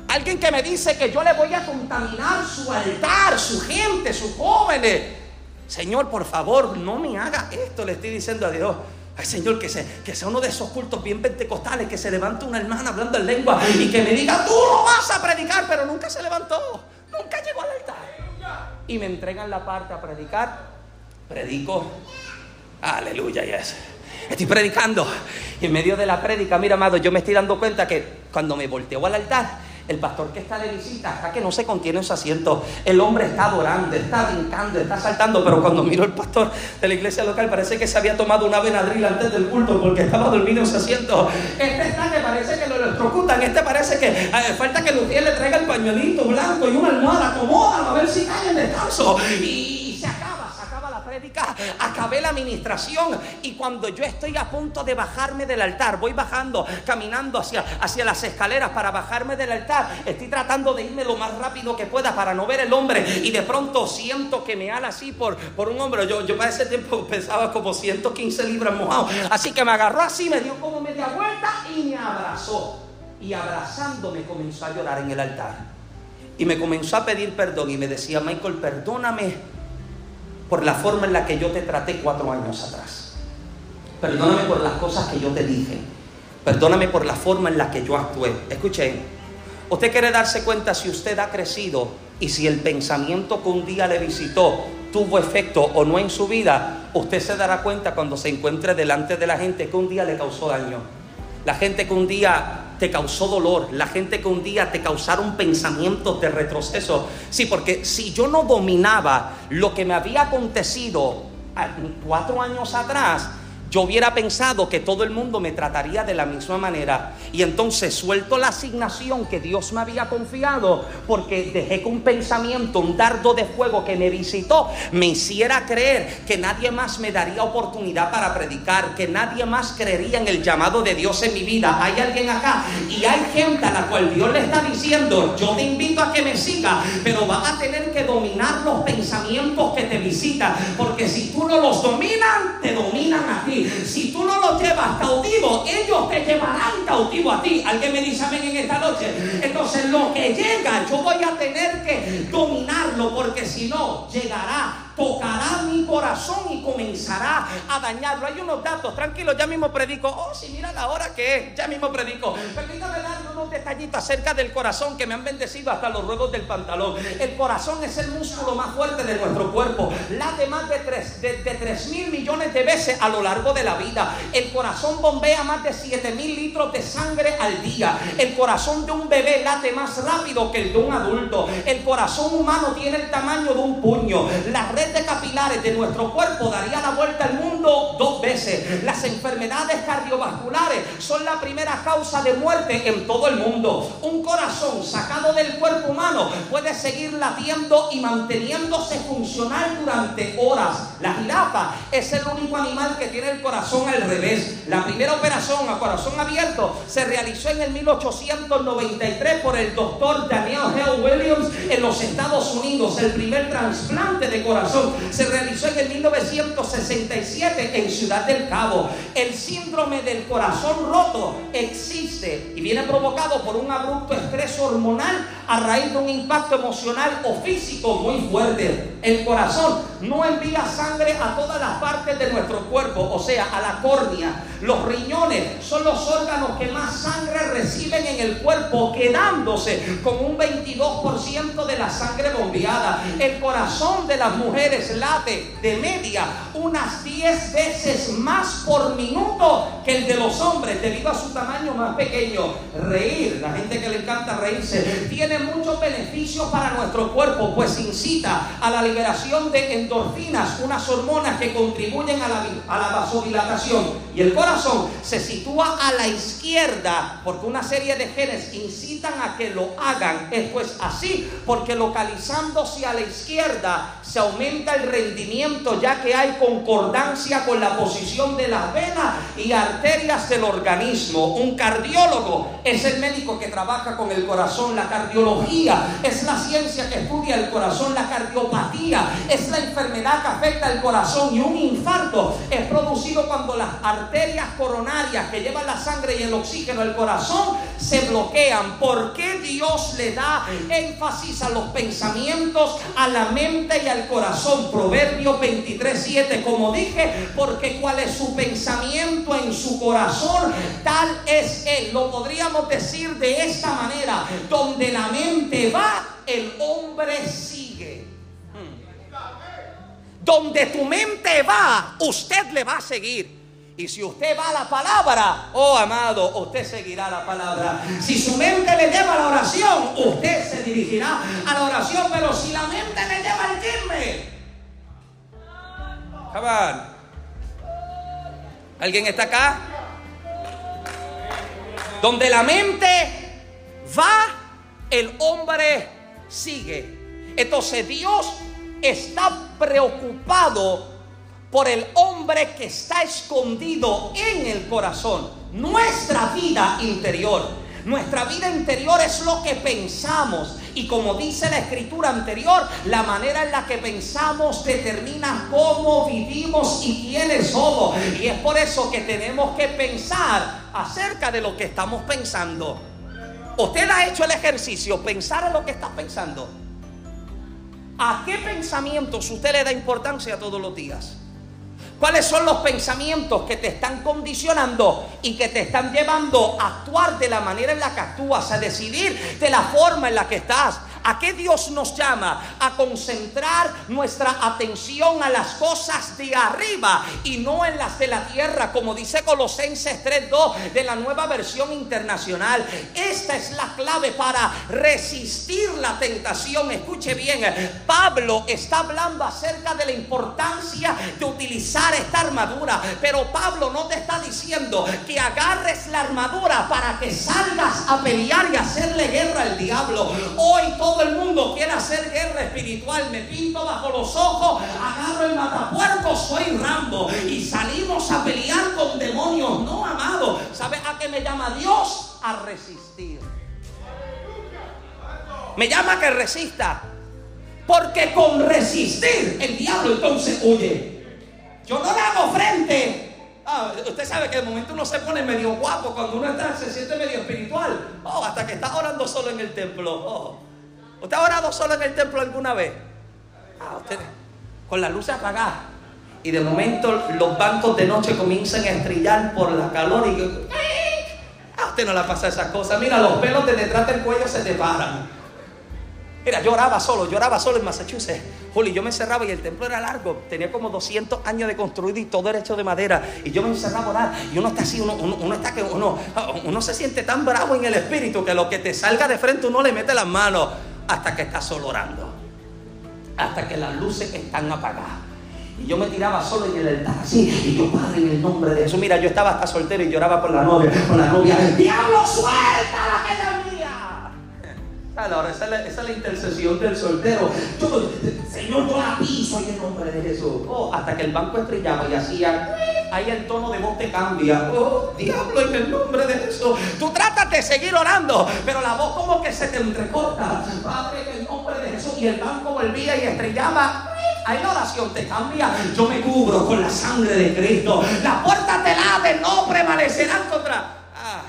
Alguien que me dice que yo le voy a contaminar su altar, su gente, sus jóvenes. Señor, por favor, no me haga esto, le estoy diciendo a Dios. Ay, Señor, que, sea uno de esos cultos bien pentecostales, que se levante una hermana hablando en lengua y que me diga, tú no vas a predicar, pero nunca se levantó, nunca llegó al altar. Y me entregan la parte a predicar, predico, aleluya, yes. Estoy predicando. Y en medio de la prédica, mira, amado, yo me estoy dando cuenta que cuando me volteo al altar, el pastor que está de visita, acá que no se contiene en su asiento, el hombre está adorando, está brincando, está saltando, pero cuando miro al pastor de la iglesia local parece que se había tomado una venadril antes del culto porque estaba dormido en su asiento. Este está que parece que lo electrocutan, este parece que eh, falta que Lutier le traiga el pañuelito blanco y una almohada, acomódalo a ver si cae en descanso. Y acabé la administración y cuando yo estoy a punto de bajarme del altar, voy bajando, caminando hacia, hacia las escaleras para bajarme del altar, estoy tratando de irme lo más rápido que pueda para no ver el hombre y de pronto siento que me ala así por, por un hombro. Yo, yo para ese tiempo pensaba como 115 libras mojado, así que me agarró así, me dio como media vuelta y me abrazó. Y abrazándome comenzó a llorar en el altar. Y me comenzó a pedir perdón y me decía, Michael, perdóname por la forma en la que yo te traté cuatro años atrás. Perdóname por las cosas que yo te dije. Perdóname por la forma en la que yo actué. Escuche, usted quiere darse cuenta si usted ha crecido y si el pensamiento que un día le visitó tuvo efecto o no en su vida, usted se dará cuenta cuando se encuentre delante de la gente que un día le causó daño. La gente que un día te causó dolor, la gente que un día te causaron pensamientos de retroceso. Sí, porque si yo no dominaba lo que me había acontecido ah, cuatro años atrás, yo hubiera pensado que todo el mundo me trataría de la misma manera. Y entonces suelto la asignación que Dios me había confiado porque dejé que un pensamiento, un dardo de fuego que me visitó, me hiciera creer que nadie más me daría oportunidad para predicar, que nadie más creería en el llamado de Dios en mi vida. Hay alguien acá y hay gente a la cual Dios le está diciendo, yo te invito a que me siga, pero vas a tener que dominar los pensamientos que te visitan, porque si tú no los dominas, te dominan a ti. Si tú no los llevas cautivo, ellos te llevarán cautivo a ti. Alguien me dice amén en esta noche. Entonces lo que llega, yo voy a tener que dominarlo porque si no, llegará tocará mi corazón y comenzará a dañarlo. Hay unos datos, tranquilo, ya mismo predico. Oh, si mira la hora que es, ya mismo predico. Permítame dar unos detallitos acerca del corazón que me han bendecido hasta los ruedos del pantalón. El corazón es el músculo más fuerte de nuestro cuerpo. Late más de 3 de, de mil millones de veces a lo largo de la vida. El corazón bombea más de 7 mil litros de sangre al día. El corazón de un bebé late más rápido que el de un adulto. El corazón humano tiene el tamaño de un puño. La red de capilares de nuestro cuerpo daría la vuelta al mundo dos veces. Las enfermedades cardiovasculares son la primera causa de muerte en todo el mundo. Un corazón sacado del cuerpo humano puede seguir latiendo y manteniéndose funcional durante horas. La jirafa es el único animal que tiene el corazón al revés. La primera operación a corazón abierto se realizó en el 1893 por el doctor Daniel Hale Williams en los Estados Unidos. El primer trasplante de corazón se realizó en el 1967 en Ciudad del Cabo. El síndrome del corazón roto existe y viene provocado por un abrupto estrés hormonal a raíz de un impacto emocional o físico muy fuerte. El corazón no envía sangre a todas las partes de nuestro cuerpo, o sea, a la córnea. Los riñones son los órganos que más sangre reciben en el cuerpo, quedándose con un 22% de la sangre bombeada. El corazón de las mujeres late de media unas 10 veces más por minuto que el de los hombres debido a su tamaño más pequeño. Reír, la gente que le encanta reírse, tiene muchos beneficios para nuestro cuerpo, pues incita a la liberación de endorfinas, unas hormonas que contribuyen a la, a la vasodilatación. Y el corazón se sitúa a la izquierda porque una serie de genes incitan a que lo hagan. Es pues así, porque localizándose a la izquierda se aumenta el rendimiento ya que hay concordancia con la posición de las venas y arterias del organismo. Un cardiólogo es el médico que trabaja con el corazón. La cardiología es la ciencia que estudia el corazón, la cardiopatía es la enfermedad que afecta el corazón y un infarto es producido cuando las arterias coronarias que llevan la sangre y el oxígeno al corazón se bloquean. ¿Por qué Dios le da énfasis a los pensamientos, a la mente y al corazón? Proverbio 23, 7, como dije, porque cuál es su pensamiento en su corazón, tal es él. Lo podríamos decir de esta manera, donde la mente va, el hombre sigue. Donde tu mente va, usted le va a seguir. Y si usted va a la palabra, oh amado, usted seguirá la palabra. Si su mente le lleva a la oración, usted se dirigirá a la oración. Pero si la mente le lleva al chisme, ¿Alguien está acá? Donde la mente va, el hombre sigue. Entonces Dios está preocupado por el hombre que está escondido en el corazón, nuestra vida interior. Nuestra vida interior es lo que pensamos. Y como dice la escritura anterior, la manera en la que pensamos determina cómo vivimos y quiénes somos. Y es por eso que tenemos que pensar acerca de lo que estamos pensando. Usted ha hecho el ejercicio, pensar en lo que está pensando. ¿A qué pensamientos usted le da importancia todos los días? ¿Cuáles son los pensamientos que te están condicionando y que te están llevando a actuar de la manera en la que actúas, a decidir de la forma en la que estás? ¿A qué Dios nos llama? A concentrar nuestra atención a las cosas de arriba y no en las de la tierra, como dice Colosenses 3.2 de la nueva versión internacional. Esta es la clave para resistir la tentación. Escuche bien, Pablo está hablando acerca de la importancia de utilizar esta armadura, pero Pablo no te está diciendo que agarres la armadura para que salgas a pelear y hacerle guerra al diablo. Hoy todo todo el mundo quiere hacer guerra espiritual. Me pinto bajo los ojos, agarro el matapuerco, soy Rambo. Y salimos a pelear con demonios. No, amado. ¿Sabes a qué me llama Dios? A resistir. Me llama que resista. Porque con resistir el diablo entonces huye. Yo no le hago frente. Ah, usted sabe que de momento uno se pone medio guapo cuando uno está, se siente medio espiritual. Oh, hasta que está orando solo en el templo. Oh. ¿Usted ha orado solo en el templo alguna vez? Ah, usted, con la luz apagada. Y de momento los bancos de noche comienzan a estrellar por la calor y a ah, usted no le pasa esas cosas. Mira, los pelos de detrás del cuello se te paran. Mira, yo oraba solo, yo oraba solo en Massachusetts. Juli, yo me encerraba y el templo era largo. Tenía como 200 años de construido y todo era hecho de madera. Y yo me encerraba a orar. Y uno está así, uno, uno, está que uno, uno se siente tan bravo en el espíritu que lo que te salga de frente uno le mete las manos hasta que estás solo orando. Hasta que las luces están apagadas. Y yo me tiraba solo en el altar así. Y yo, Padre, en el nombre de Jesús. Mira, yo estaba hasta soltero y lloraba por la novia. Por la novia. ¡Diablo, suelta la que Ahora, esa es, la, intercesión del soltero. Señor, yo la piso en el nombre de Jesús. Oh, hasta que el banco estrellaba y hacía. Ahí el tono de voz te cambia. Oh, diablo, en el nombre de Jesús. Tú tratas de seguir orando, pero la voz como que se te entrecorta. Padre, en el nombre de Jesús. Y el banco volvía y estrellaba. Ahí la oración te cambia. Yo me cubro con la sangre de Cristo. La puerta te lave, no prevalecerán contra. Ah.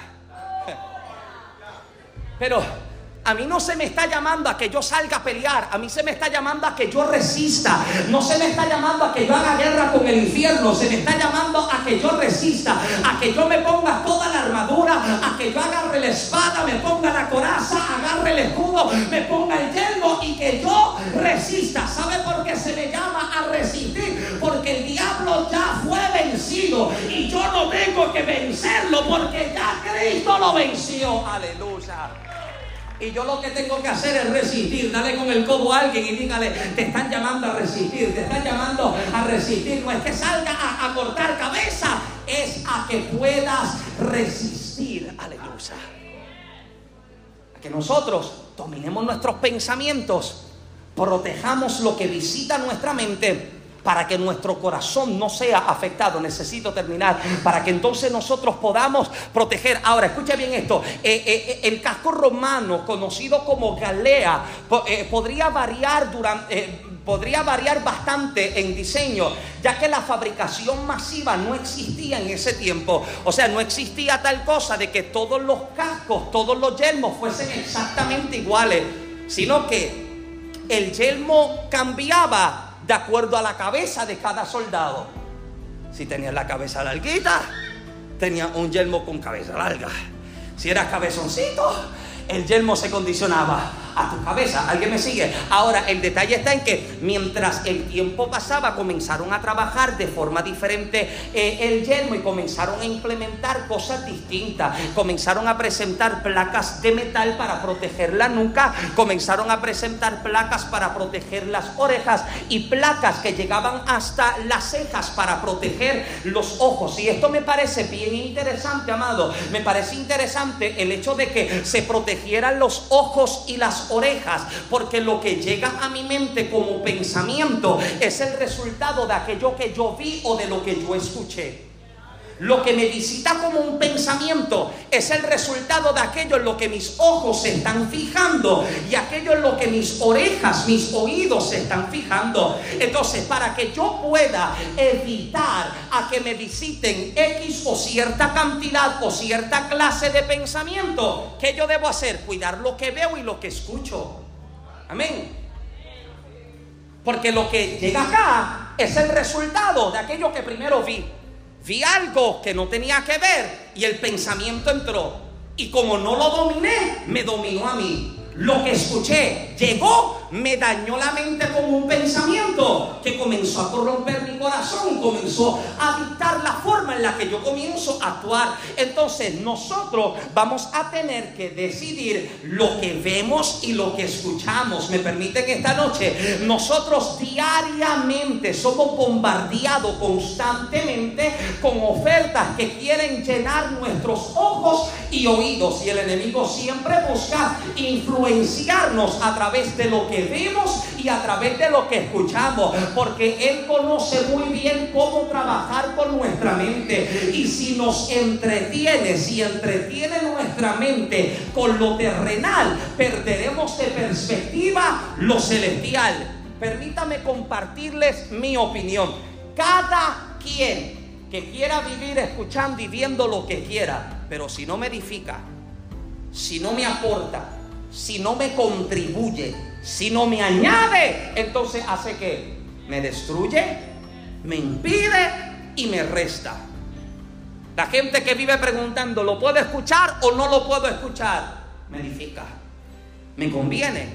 Pero a mí no se me está llamando a que yo salga a pelear. A mí se me está llamando a que yo resista. No se me está llamando a que yo haga guerra con el infierno. Se me está llamando a que yo resista. A que yo me ponga toda la armadura. A que yo agarre la espada, me ponga la coraza, agarre el escudo, me ponga el yelmo y que yo resista. ¿Sabe por qué se me llama a resistir? Porque el diablo ya fue vencido. Y yo no tengo que vencerlo porque ya Cristo lo venció. Aleluya. Y yo lo que tengo que hacer es resistir. Dale con el codo a alguien y dígale, te están llamando a resistir, te están llamando a resistir. No es que salga a, cortar cabeza, es a que puedas resistir. Aleluya. A que nosotros dominemos nuestros pensamientos, protejamos lo que visita nuestra mente para que nuestro corazón no sea afectado. Necesito terminar para que entonces nosotros podamos proteger. Ahora, escucha bien esto. Eh, eh, el casco romano, conocido como galea, podría variar durante podría variar bastante en diseño, ya que la fabricación masiva no existía en ese tiempo. O sea, no existía tal cosa de que todos los cascos, todos los yelmos fuesen exactamente iguales, sino que el yelmo cambiaba de acuerdo a la cabeza de cada soldado. Si tenía la cabeza larguita, tenía un yelmo con cabeza larga. Si era cabezoncito, el yelmo se condicionaba a tu cabeza. ¿Alguien me sigue? Ahora, el detalle está en que mientras el tiempo pasaba, comenzaron a trabajar de forma diferente eh, el yelmo y comenzaron a implementar cosas distintas. Comenzaron a presentar placas de metal para proteger la nuca, comenzaron a presentar placas para proteger las orejas y placas que llegaban hasta las cejas para proteger los ojos. Y esto me parece bien interesante, amado. Me parece interesante el hecho de que se protegieran los ojos y las orejas, porque lo que llega a mi mente como pensamiento es el resultado de aquello que yo vi o de lo que yo escuché. Lo que me visita como un pensamiento es el resultado de aquello en lo que mis ojos se están fijando y aquello en lo que mis orejas, mis oídos se están fijando. Entonces, para que yo pueda evitar a que me visiten X o cierta cantidad o cierta clase de pensamiento, ¿qué yo debo hacer? Cuidar lo que veo y lo que escucho. Amén. Porque lo que llega acá es el resultado de aquello que primero vi vi algo que no tenía que ver y el pensamiento entró. Y como no lo dominé, me dominó a mí. Lo que escuché llegó me dañó la mente con un pensamiento que comenzó a corromper mi corazón, comenzó a dictar la forma en la que yo comienzo a actuar. Entonces nosotros vamos a tener que decidir lo que vemos y lo que escuchamos. Me permiten esta noche, nosotros diariamente somos bombardeados constantemente con ofertas que quieren llenar nuestros ojos y oídos y el enemigo siempre busca influenciarnos a través de lo que vemos y a través de lo que escuchamos, porque Él conoce muy bien cómo trabajar con nuestra mente. Y si nos entretiene, si entretiene nuestra mente con lo terrenal, perderemos de perspectiva lo celestial. Permítame compartirles mi opinión. Cada quien que quiera vivir escuchando y viendo lo que quiera, pero si no me edifica, si no me aporta, si no me contribuye, si no me añade, entonces hace que me destruye, me impide y me resta. La gente que vive preguntando, ¿lo puedo escuchar o no lo puedo escuchar? Me edifica, me conviene,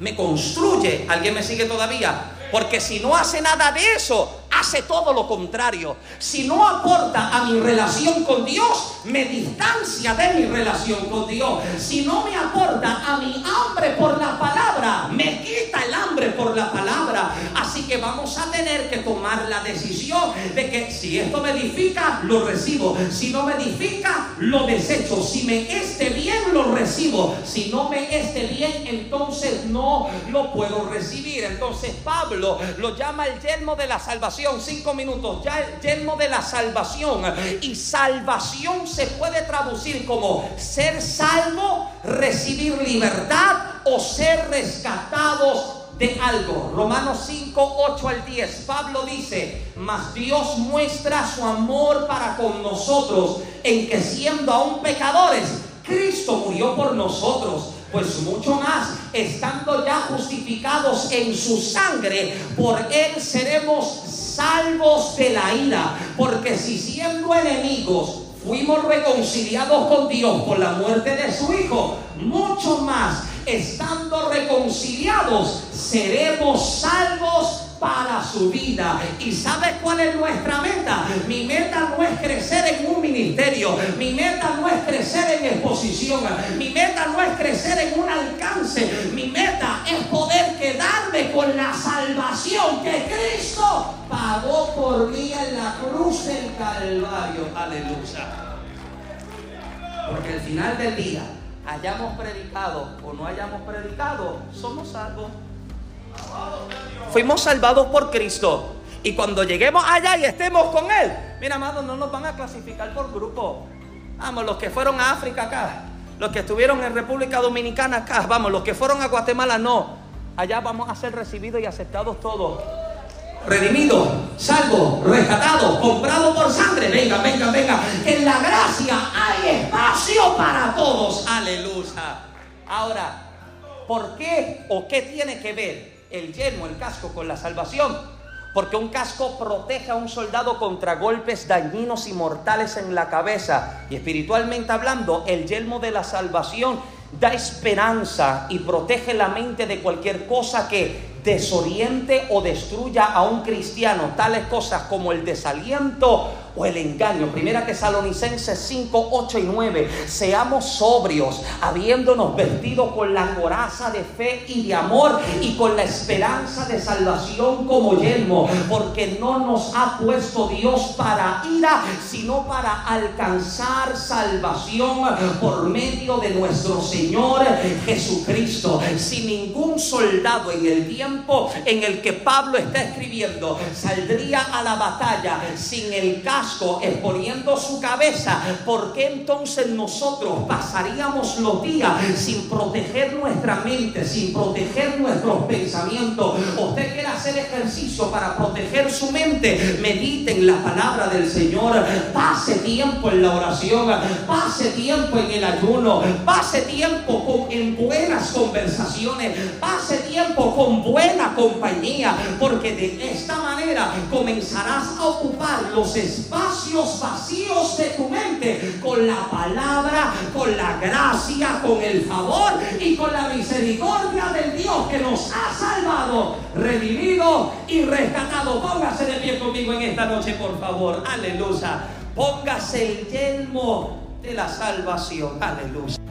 me construye. ¿Alguien me sigue todavía? Porque si no hace nada de eso, hace todo lo contrario. Si no aporta a mi relación con Dios, me distancia de mi relación con Dios. Si no me aporta a mi hambre por la palabra, me quita el hambre por la palabra. Así que vamos a tener que tomar la decisión de que si esto me edifica, lo recibo. Si no me edifica, lo desecho. Si me esté bien, lo recibo. Si no me esté bien, entonces no lo puedo recibir. Entonces Pablo lo llama el yermo de la salvación cinco minutos, ya yermo de la salvación. Y salvación se puede traducir como ser salvo, recibir libertad o ser rescatados de algo. Romanos 5, 8 al 10. Pablo dice, mas Dios muestra su amor para con nosotros en que siendo aún pecadores, Cristo murió por nosotros pues mucho más, estando ya justificados en su sangre, por él seremos salvos de la ira, porque si siendo enemigos fuimos reconciliados con Dios por la muerte de su Hijo, mucho más, estando reconciliados, seremos salvos para su vida. ¿Y sabes cuál es nuestra meta? Mi meta no es crecer en un ministerio, mi meta no es crecer en exposición, mi meta no es crecer en un alcance, mi meta es poder quedarme con la salvación que Cristo pagó por mí en la cruz del Calvario. Aleluya. Porque al final del día, hayamos predicado o no hayamos predicado, somos salvos. Fuimos salvados por Cristo. Y cuando lleguemos allá y estemos con Él, mira, amado, no nos van a clasificar por grupo. Vamos, los que fueron a África acá, los que estuvieron en República Dominicana acá, vamos, los que fueron a Guatemala no. Allá vamos a ser recibidos y aceptados todos. Redimidos, salvos, rescatados, comprados por sangre. Venga, venga, venga. En la gracia hay espacio para todos. Aleluya. Ahora, ¿por qué o qué tiene que ver el yelmo, el casco con la salvación? Porque un casco protege a un soldado contra golpes dañinos y mortales en la cabeza. Y espiritualmente hablando, el yelmo de la salvación da esperanza y protege la mente de cualquier cosa que desoriente o destruya a un cristiano, tales cosas como el desaliento o el engaño. Primera Tesalonicenses 5, 8 y 9. Seamos sobrios, habiéndonos vestido con la coraza de fe y de amor y con la esperanza de salvación como yelmo, porque no nos ha puesto Dios para ira, sino para alcanzar salvación por medio de nuestro Señor Jesucristo. Si ningún soldado en el tiempo en el que Pablo está escribiendo saldría a la batalla sin el caso exponiendo su cabeza, ¿por qué entonces nosotros pasaríamos los días sin proteger nuestra mente, sin proteger nuestros pensamientos? Usted quiere hacer ejercicio para proteger su mente, medite en la palabra del Señor, pase tiempo en la oración, pase tiempo en el ayuno, pase tiempo en buenas conversaciones, pase tiempo con buena compañía, porque de esta manera comenzarás a ocupar los espacios espacios vacíos de tu mente con la palabra, con la gracia, con el favor y con la misericordia del Dios que nos ha salvado, redimido y rescatado. Póngase de pie conmigo en esta noche, por favor. Aleluya. Póngase el yelmo de la salvación. Aleluya.